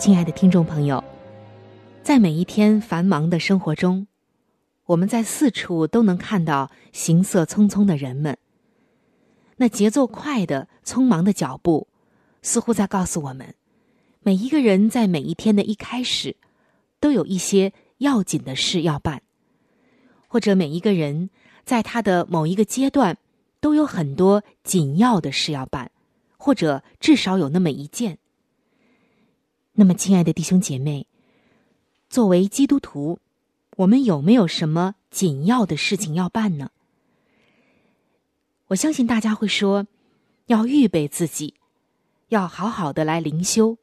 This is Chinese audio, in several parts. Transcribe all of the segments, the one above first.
亲爱的听众朋友，在每一天繁忙的生活中。我们在四处都能看到行色匆匆的人们。那节奏快的、匆忙的脚步，似乎在告诉我们：每一个人在每一天的一开始，都有一些要紧的事要办；或者每一个人在他的某一个阶段，都有很多紧要的事要办，或者至少有那么一件。那么，亲爱的弟兄姐妹，作为基督徒。我们有没有什么紧要的事情要办呢？我相信大家会说，要预备自己，要好好的来灵修，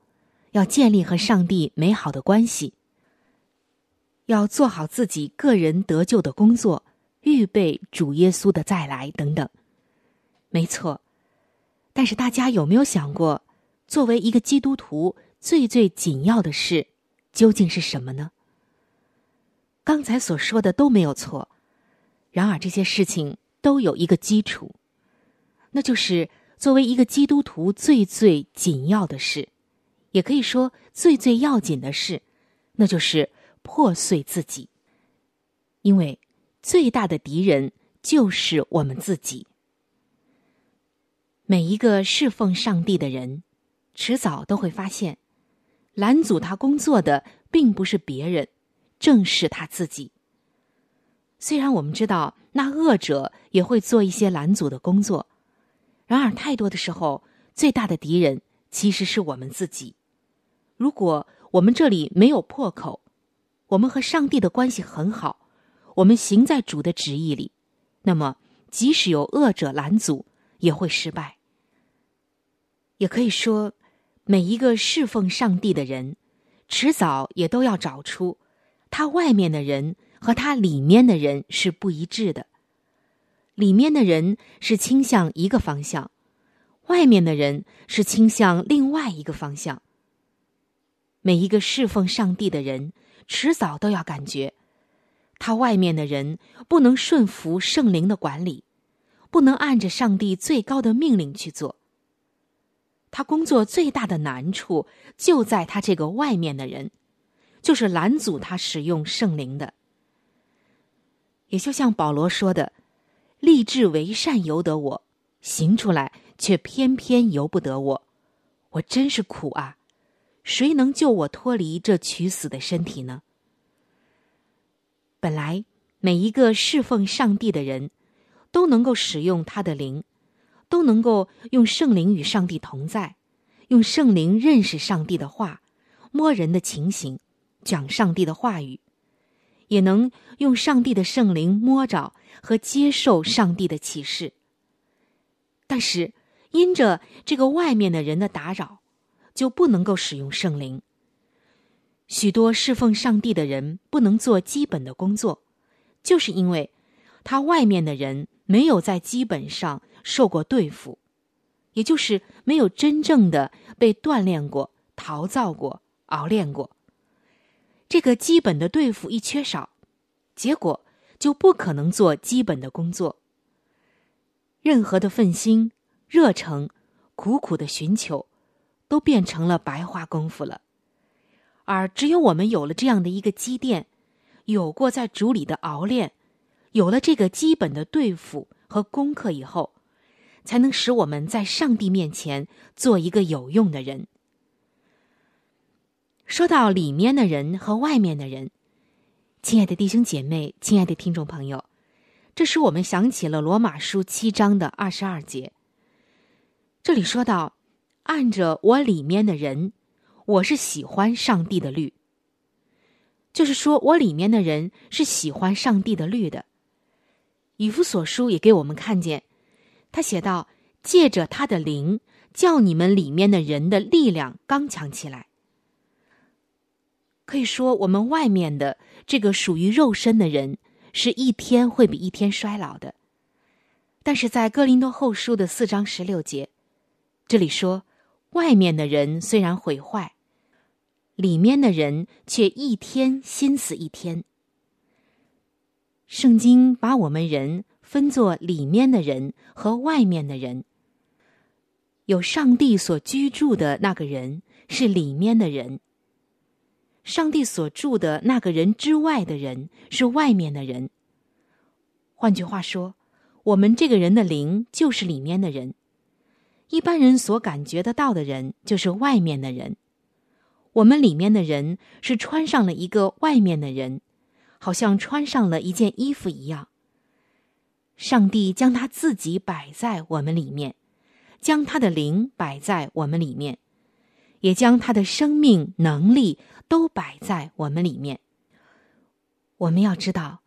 要建立和上帝美好的关系，要做好自己个人得救的工作，预备主耶稣的再来等等。没错，但是大家有没有想过，作为一个基督徒，最最紧要的事究竟是什么呢？刚才所说的都没有错，然而这些事情都有一个基础，那就是作为一个基督徒最最紧要的事，也可以说最最要紧的事，那就是破碎自己。因为最大的敌人就是我们自己。每一个侍奉上帝的人，迟早都会发现，拦阻他工作的并不是别人。正是他自己。虽然我们知道那恶者也会做一些拦阻的工作，然而太多的时候，最大的敌人其实是我们自己。如果我们这里没有破口，我们和上帝的关系很好，我们行在主的旨意里，那么即使有恶者拦阻，也会失败。也可以说，每一个侍奉上帝的人，迟早也都要找出。他外面的人和他里面的人是不一致的，里面的人是倾向一个方向，外面的人是倾向另外一个方向。每一个侍奉上帝的人，迟早都要感觉，他外面的人不能顺服圣灵的管理，不能按着上帝最高的命令去做。他工作最大的难处就在他这个外面的人。就是拦阻他使用圣灵的，也就像保罗说的：“立志为善由得我，行出来却偏偏由不得我，我真是苦啊！谁能救我脱离这取死的身体呢？”本来每一个侍奉上帝的人，都能够使用他的灵，都能够用圣灵与上帝同在，用圣灵认识上帝的话，摸人的情形。讲上帝的话语，也能用上帝的圣灵摸着和接受上帝的启示。但是，因着这个外面的人的打扰，就不能够使用圣灵。许多侍奉上帝的人不能做基本的工作，就是因为他外面的人没有在基本上受过对付，也就是没有真正的被锻炼过、陶造过、熬练过。这个基本的对付一缺少，结果就不可能做基本的工作。任何的奋心、热诚、苦苦的寻求，都变成了白花功夫了。而只有我们有了这样的一个积淀，有过在主里的熬练，有了这个基本的对付和功课以后，才能使我们在上帝面前做一个有用的人。说到里面的人和外面的人，亲爱的弟兄姐妹，亲爱的听众朋友，这使我们想起了罗马书七章的二十二节。这里说到，按着我里面的人，我是喜欢上帝的律。就是说我里面的人是喜欢上帝的律的。以弗所书也给我们看见，他写道：“借着他的灵，叫你们里面的人的力量刚强起来。”可以说，我们外面的这个属于肉身的人，是一天会比一天衰老的。但是在哥林多后书的四章十六节，这里说，外面的人虽然毁坏。里面的人却一天心思一天。圣经把我们人分作里面的人和外面的人。有上帝所居住的那个人是里面的人。上帝所住的那个人之外的人是外面的人。换句话说，我们这个人的灵就是里面的人。一般人所感觉得到的人就是外面的人。我们里面的人是穿上了一个外面的人，好像穿上了一件衣服一样。上帝将他自己摆在我们里面，将他的灵摆在我们里面，也将他的生命能力都摆在我们里面。我们要知道，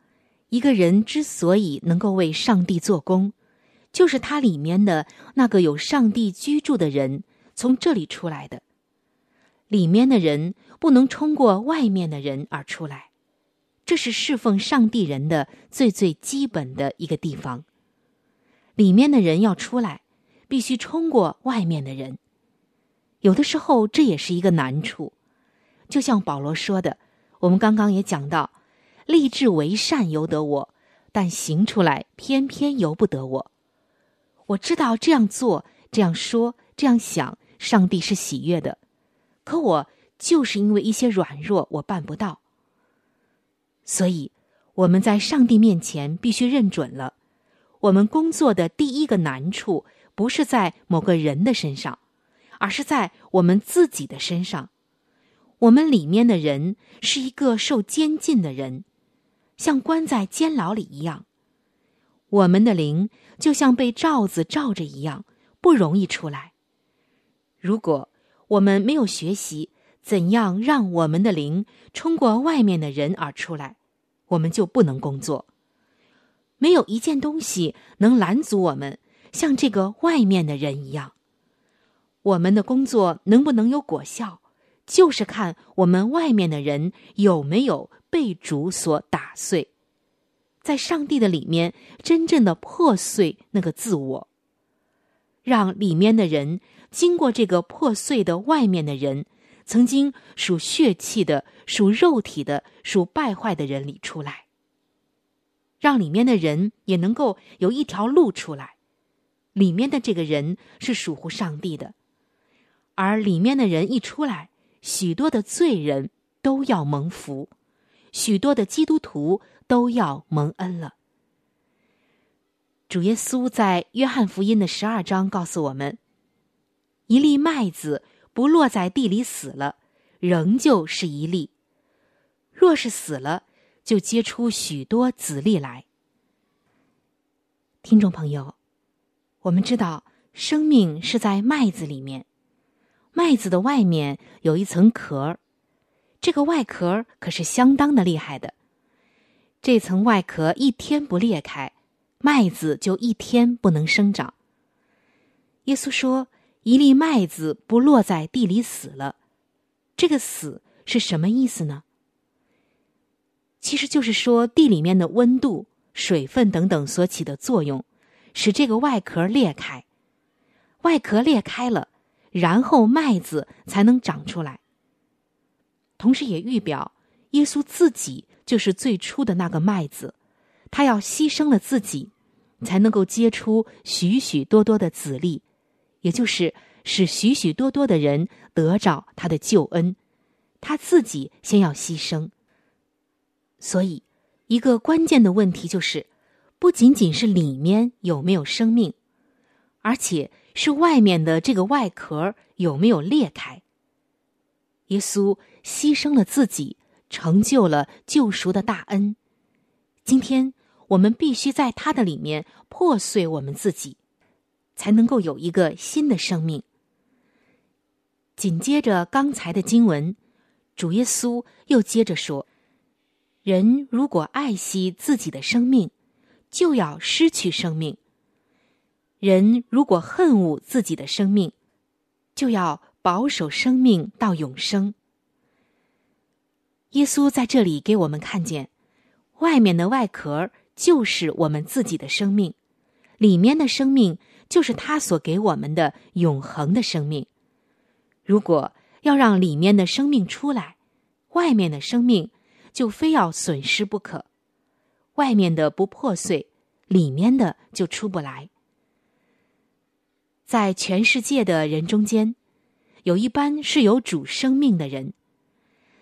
一个人之所以能够为上帝做工，就是他里面的那个有上帝居住的人从这里出来的。里面的人不能冲过外面的人而出来，这是侍奉上帝人的最最基本的一个地方。里面的人要出来，必须冲过外面的人。有的时候这也是一个难处，就像保罗说的，我们刚刚也讲到，立志为善由得我，但行出来偏偏由不得我。我知道这样做、这样说、这样想，上帝是喜悦的。可我就是因为一些软弱，我办不到。所以我们在上帝面前必须认准了，我们工作的第一个难处不是在某个人的身上，而是在我们自己的身上。我们里面的人是一个受监禁的人，像关在监牢里一样。我们的灵就像被罩子罩着一样，不容易出来。如果我们没有学习怎样让我们的灵冲过外面的人而出来，我们就不能工作。没有一件东西能拦阻我们像这个外面的人一样。我们的工作能不能有果效，就是看我们外面的人有没有被主所打碎，在上帝的里面真正的破碎那个自我，让里面的人。经过这个破碎的外面的人，曾经属血气的、属肉体的、属败坏的人里出来，让里面的人也能够有一条路出来。里面的这个人是属乎上帝的，而里面的人一出来，许多的罪人都要蒙福，许多的基督徒都要蒙恩了。主耶稣在约翰福音的十二章告诉我们。一粒麦子不落在地里死了，仍旧是一粒；若是死了，就结出许多子粒来。听众朋友，我们知道生命是在麦子里面，麦子的外面有一层壳，这个外壳可是相当的厉害的。这层外壳一天不裂开，麦子就一天不能生长。耶稣说。一粒麦子不落在地里死了，这个“死”是什么意思呢？其实就是说地里面的温度、水分等等所起的作用，使这个外壳裂开。外壳裂开了，然后麦子才能长出来。同时也预表耶稣自己就是最初的那个麦子，他要牺牲了自己，才能够结出许许多多的籽粒。也就是使许许多多的人得着他的救恩，他自己先要牺牲。所以，一个关键的问题就是，不仅仅是里面有没有生命，而且是外面的这个外壳有没有裂开。耶稣牺牲了自己，成就了救赎的大恩。今天我们必须在他的里面破碎我们自己，才能够有一个新的生命。紧接着刚才的经文，主耶稣又接着说：“人如果爱惜自己的生命，就要失去生命；人如果恨恶自己的生命，就要。”保守生命到永生。耶稣在这里给我们看见，外面的外壳就是我们自己的生命，里面的生命就是他所给我们的永恒的生命。如果要让里面的生命出来，外面的生命就非要损失不可。外面的不破碎，里面的就出不来。在全世界的人中间。有一般是有主生命的人，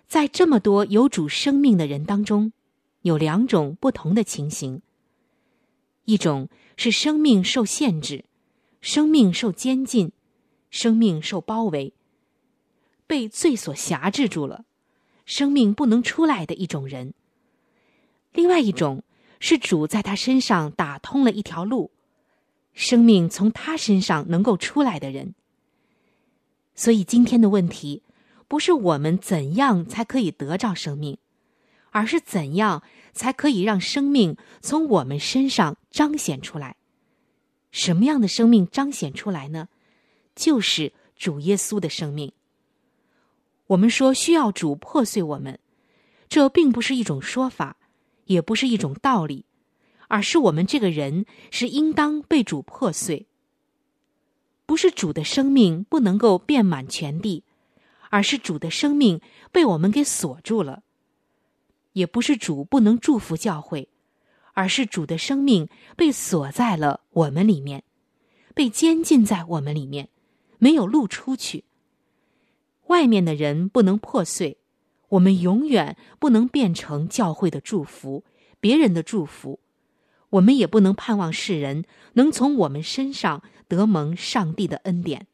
在这么多有主生命的人当中，有两种不同的情形：一种是生命受限制，生命受监禁，生命受包围，被罪所辖制住了，生命不能出来的一种人；另外一种是主在他身上打通了一条路，生命从他身上能够出来的人。所以今天的问题，不是我们怎样才可以得着生命，而是怎样才可以让生命从我们身上彰显出来。什么样的生命彰显出来呢？就是主耶稣的生命。我们说需要主破碎我们，这并不是一种说法，也不是一种道理，而是我们这个人是应当被主破碎。不是主的生命不能够遍满全地，而是主的生命被我们给锁住了；也不是主不能祝福教会，而是主的生命被锁在了我们里面，被监禁在我们里面，没有路出去。外面的人不能破碎，我们永远不能变成教会的祝福，别人的祝福。我们也不能盼望世人能从我们身上得蒙上帝的恩典。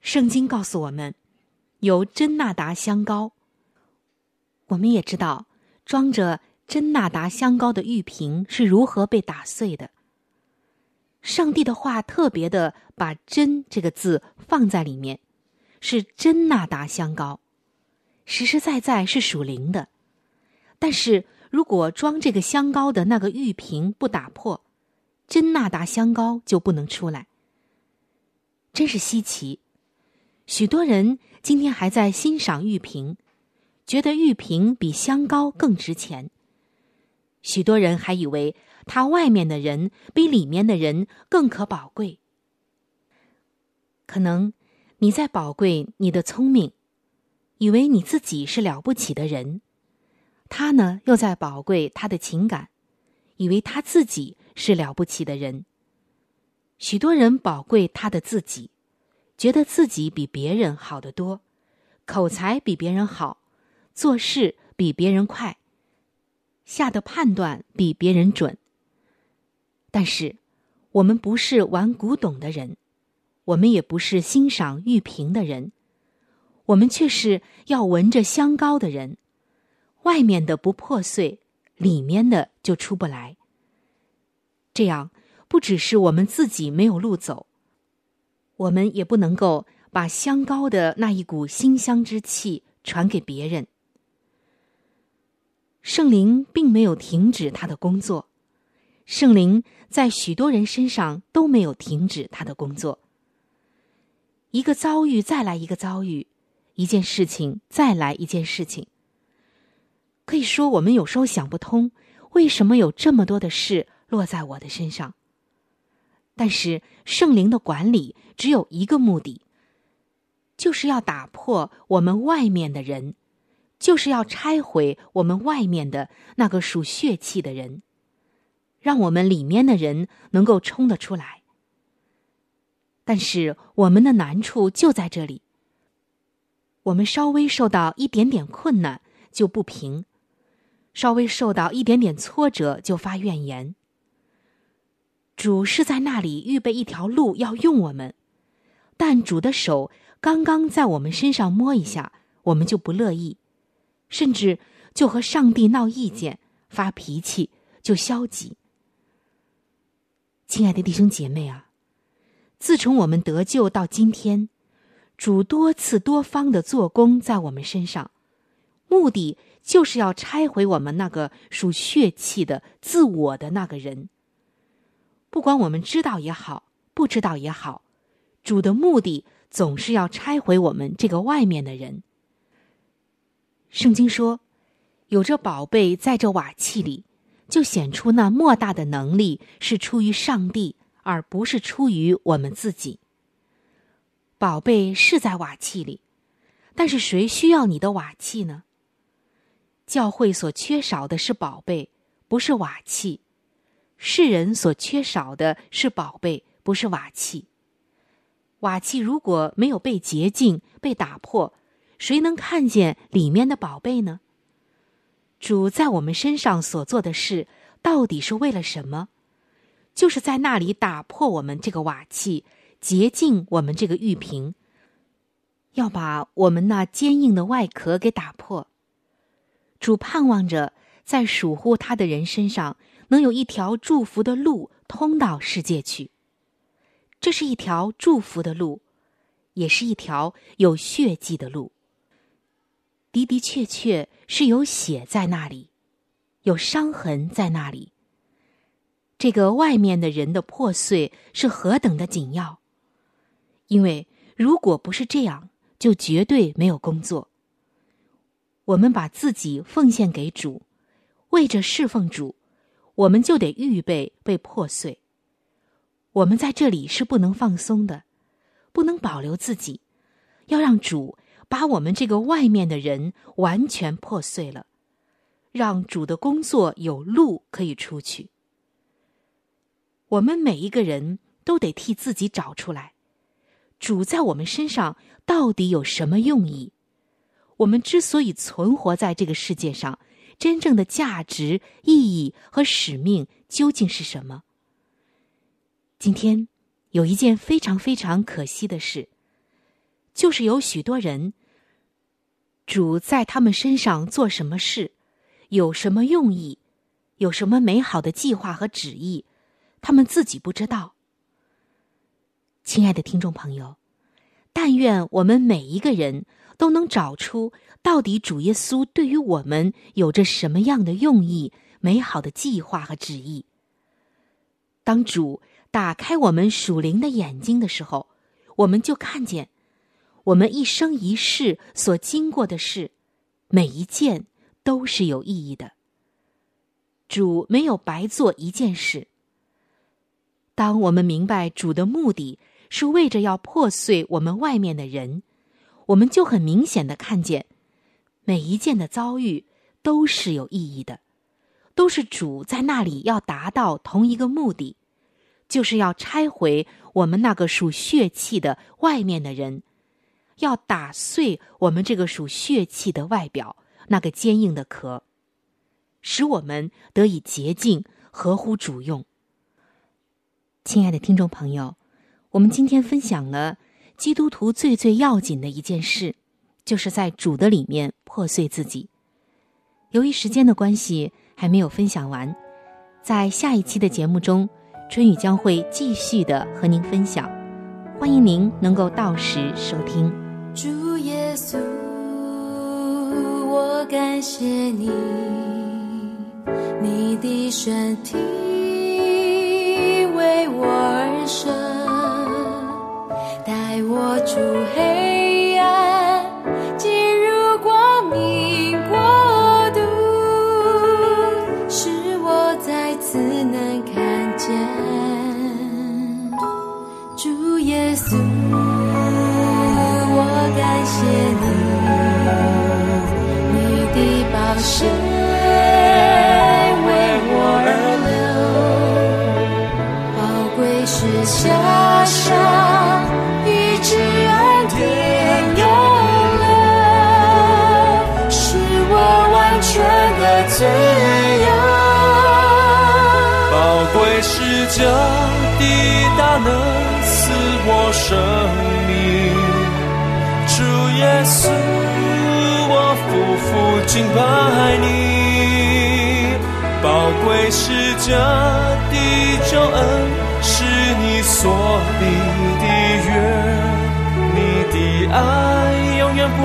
圣经告诉我们，有真纳达香膏。我们也知道，装着真纳达香膏的玉瓶是如何被打碎的。上帝的话特别的把“真”这个字放在里面，是真纳达香膏，实实在在是属灵的，但是。如果装这个香膏的那个玉瓶不打破，真纳达香膏就不能出来。真是稀奇，许多人今天还在欣赏玉瓶，觉得玉瓶比香膏更值钱。许多人还以为他外面的人比里面的人更可宝贵。可能你在宝贵你的聪明，以为你自己是了不起的人。他呢，又在宝贵他的情感，以为他自己是了不起的人。许多人宝贵他的自己，觉得自己比别人好得多，口才比别人好，做事比别人快，下的判断比别人准。但是，我们不是玩古董的人，我们也不是欣赏玉瓶的人，我们却是要闻着香膏的人。外面的不破碎，里面的就出不来。这样不只是我们自己没有路走，我们也不能够把香膏的那一股馨香之气传给别人。圣灵并没有停止他的工作，圣灵在许多人身上都没有停止他的工作。一个遭遇再来一个遭遇，一件事情再来一件事情。可以说，我们有时候想不通，为什么有这么多的事落在我的身上。但是圣灵的管理只有一个目的，就是要打破我们外面的人，就是要拆毁我们外面的那个属血气的人，让我们里面的人能够冲得出来。但是我们的难处就在这里，我们稍微受到一点点困难就不平。稍微受到一点点挫折就发怨言。主是在那里预备一条路要用我们，但主的手刚刚在我们身上摸一下，我们就不乐意，甚至就和上帝闹意见、发脾气，就消极。亲爱的弟兄姐妹啊，自从我们得救到今天，主多次多方的做工在我们身上，目的就是要拆毁我们那个属血气的自我的那个人。不管我们知道也好，不知道也好，主的目的总是要拆毁我们这个外面的人。圣经说，有这宝贝在这瓦器里，就显出那莫大的能力是出于上帝，而不是出于我们自己。宝贝是在瓦器里，但是谁需要你的瓦器呢？教会所缺少的是宝贝，不是瓦器。世人所缺少的是宝贝，不是瓦器。瓦器如果没有被洁净、被打破，谁能看见里面的宝贝呢？主在我们身上所做的事，到底是为了什么？就是在那里打破我们这个瓦器，洁净我们这个玉瓶，要把我们那坚硬的外壳给打破。主盼望着在属乎他的人身上。能有一条祝福的路通到世界去，这是一条祝福的路，也是一条有血迹的路。的的确确是有血在那里，有伤痕在那里。这个外面的人的破碎是何等的紧要！因为如果不是这样，就绝对没有工作。我们把自己奉献给主，为着侍奉主。我们就得预备被破碎。我们在这里是不能放松的，不能保留自己，要让主把我们这个外面的人完全破碎了，让主的工作有路可以出去。我们每一个人都得替自己找出来，主在我们身上到底有什么用意？我们之所以存活在这个世界上。真正的价值、意义和使命究竟是什么？今天有一件非常非常可惜的事，就是有许多人，主在他们身上做什么事，有什么用意，有什么美好的计划和旨意，他们自己不知道。亲爱的听众朋友，但愿我们每一个人都能找出。到底主耶稣对于我们有着什么样的用意、美好的计划和旨意？当主打开我们属灵的眼睛的时候，我们就看见，我们一生一世所经过的事，每一件都是有意义的。主没有白做一件事。当我们明白主的目的是为着要破碎我们外面的人，我们就很明显的看见。每一件的遭遇都是有意义的，都是主在那里要达到同一个目的，就是要拆毁我们那个属血气的外面的人，要打碎我们这个属血气的外表那个坚硬的壳，使我们得以洁净，合乎主用。亲爱的听众朋友，我们今天分享了基督徒最最要紧的一件事。就是在主的里面破碎自己。由于时间的关系，还没有分享完，在下一期的节目中，春雨将会继续的和您分享。欢迎您能够到时收听。主耶稣，我感谢你，你的身体为我而生，带我出黑。自由，宝贵是这。能赐我生命。主耶稣，我夫妇敬拜你，宝贵是这的救恩，是你所立的约，你的爱永远不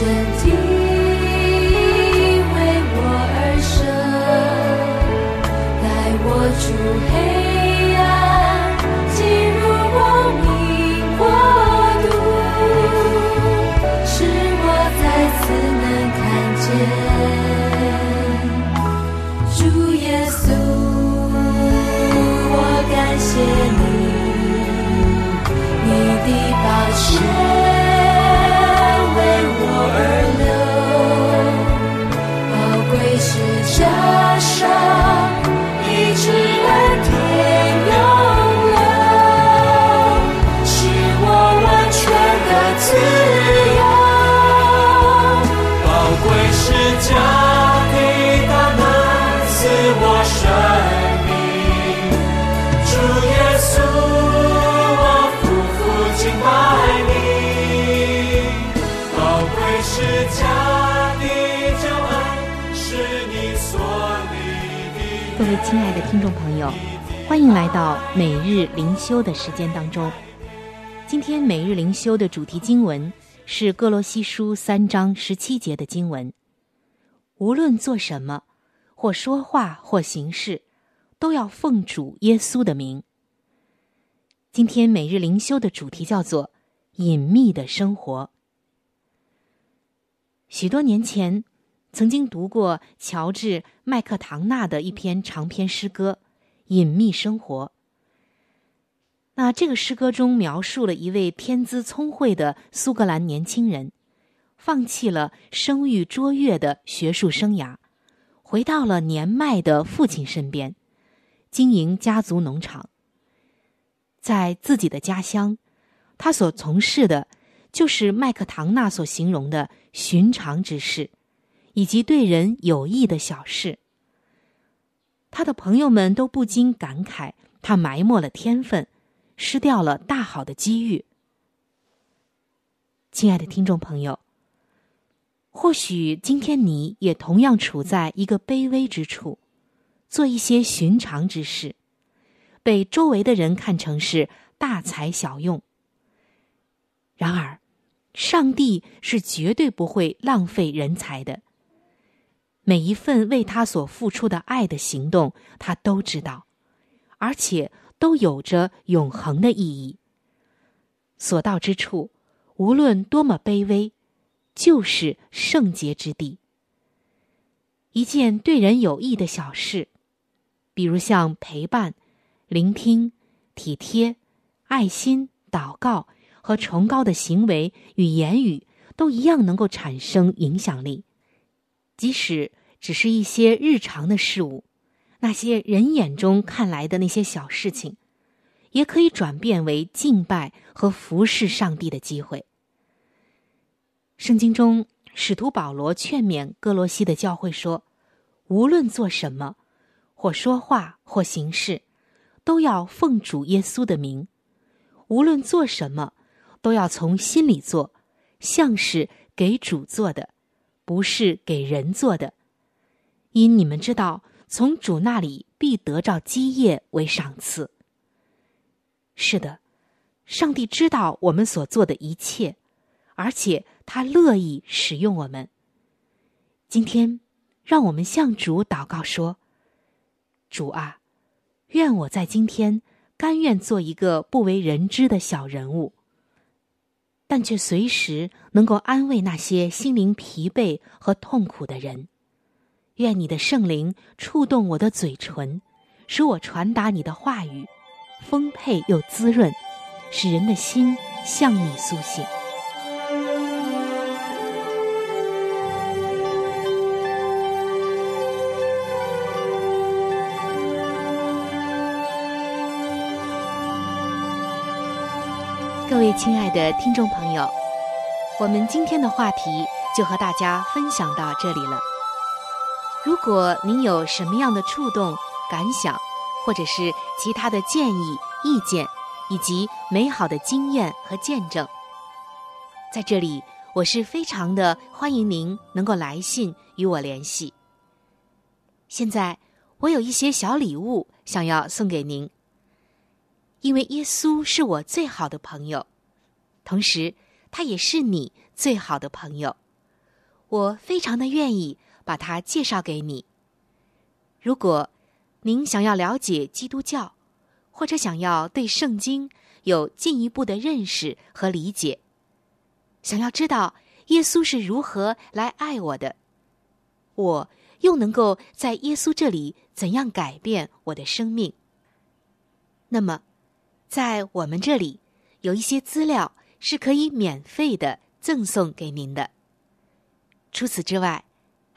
身体为我而生，带我出黑暗，进入光明国度，使我再次能看见主耶稣。我感谢你，你的宝血欢迎来到每日灵修的时间当中。今天每日灵修的主题经文是哥罗西书三章十七节的经文。无论做什么，或说话或行事，都要奉主耶稣的名。今天每日灵修的主题叫做“隐秘的生活”。许多年前，曾经读过乔治·麦克唐纳的一篇长篇诗歌《隐秘生活》。那这个诗歌中描述了一位天资聪慧的苏格兰年轻人，放弃了声誉卓越的学术生涯，回到了年迈的父亲身边，经营家族农场。在自己的家乡，他所从事的，就是麦克唐纳所形容的寻常之事，以及对人有益的小事。他的朋友们都不禁感慨，他埋没了天分，失掉了大好的机遇。亲爱的听众朋友，或许今天你也同样处在一个卑微之处，做一些寻常之事。被周围的人看成是大材小用。然而，上帝是绝对不会浪费人才的。每一份为他所付出的爱的行动，他都知道，而且都有着永恒的意义。所到之处，无论多么卑微，就是圣洁之地。一件对人有益的小事，比如像陪伴。聆听、体贴、爱心、祷告和崇高的行为与言语，都一样能够产生影响力。即使只是一些日常的事物，那些人眼中看来的那些小事情，也可以转变为敬拜和服侍上帝的机会。圣经中，使徒保罗劝勉哥罗西的教会说：“无论做什么，或说话，或行事。”都要奉主耶稣的名，无论做什么，都要从心里做，像是给主做的，不是给人做的。因你们知道，从主那里必得着基业为赏赐。是的，上帝知道我们所做的一切，而且他乐意使用我们。今天，让我们向主祷告说：“主啊。”愿我在今天甘愿做一个不为人知的小人物，但却随时能够安慰那些心灵疲惫和痛苦的人。愿你的圣灵触动我的嘴唇，使我传达你的话语，丰沛又滋润，使人的心向你苏醒。各位亲爱的听众朋友，我们今天的话题就和大家分享到这里了。如果您有什么样的触动、感想，或者是其他的建议、意见，以及美好的经验和见证，在这里我是非常的欢迎您能够来信与我联系。现在我有一些小礼物想要送给您，因为耶稣是我最好的朋友，同时他也是你最好的朋友，我非常的愿意把它介绍给你。如果您想要了解基督教，或者想要对圣经有进一步的认识和理解，想要知道耶稣是如何来爱我的，我又能够在耶稣这里怎样改变我的生命？那么，在我们这里有一些资料是可以免费的赠送给您的。除此之外，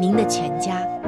您的全家。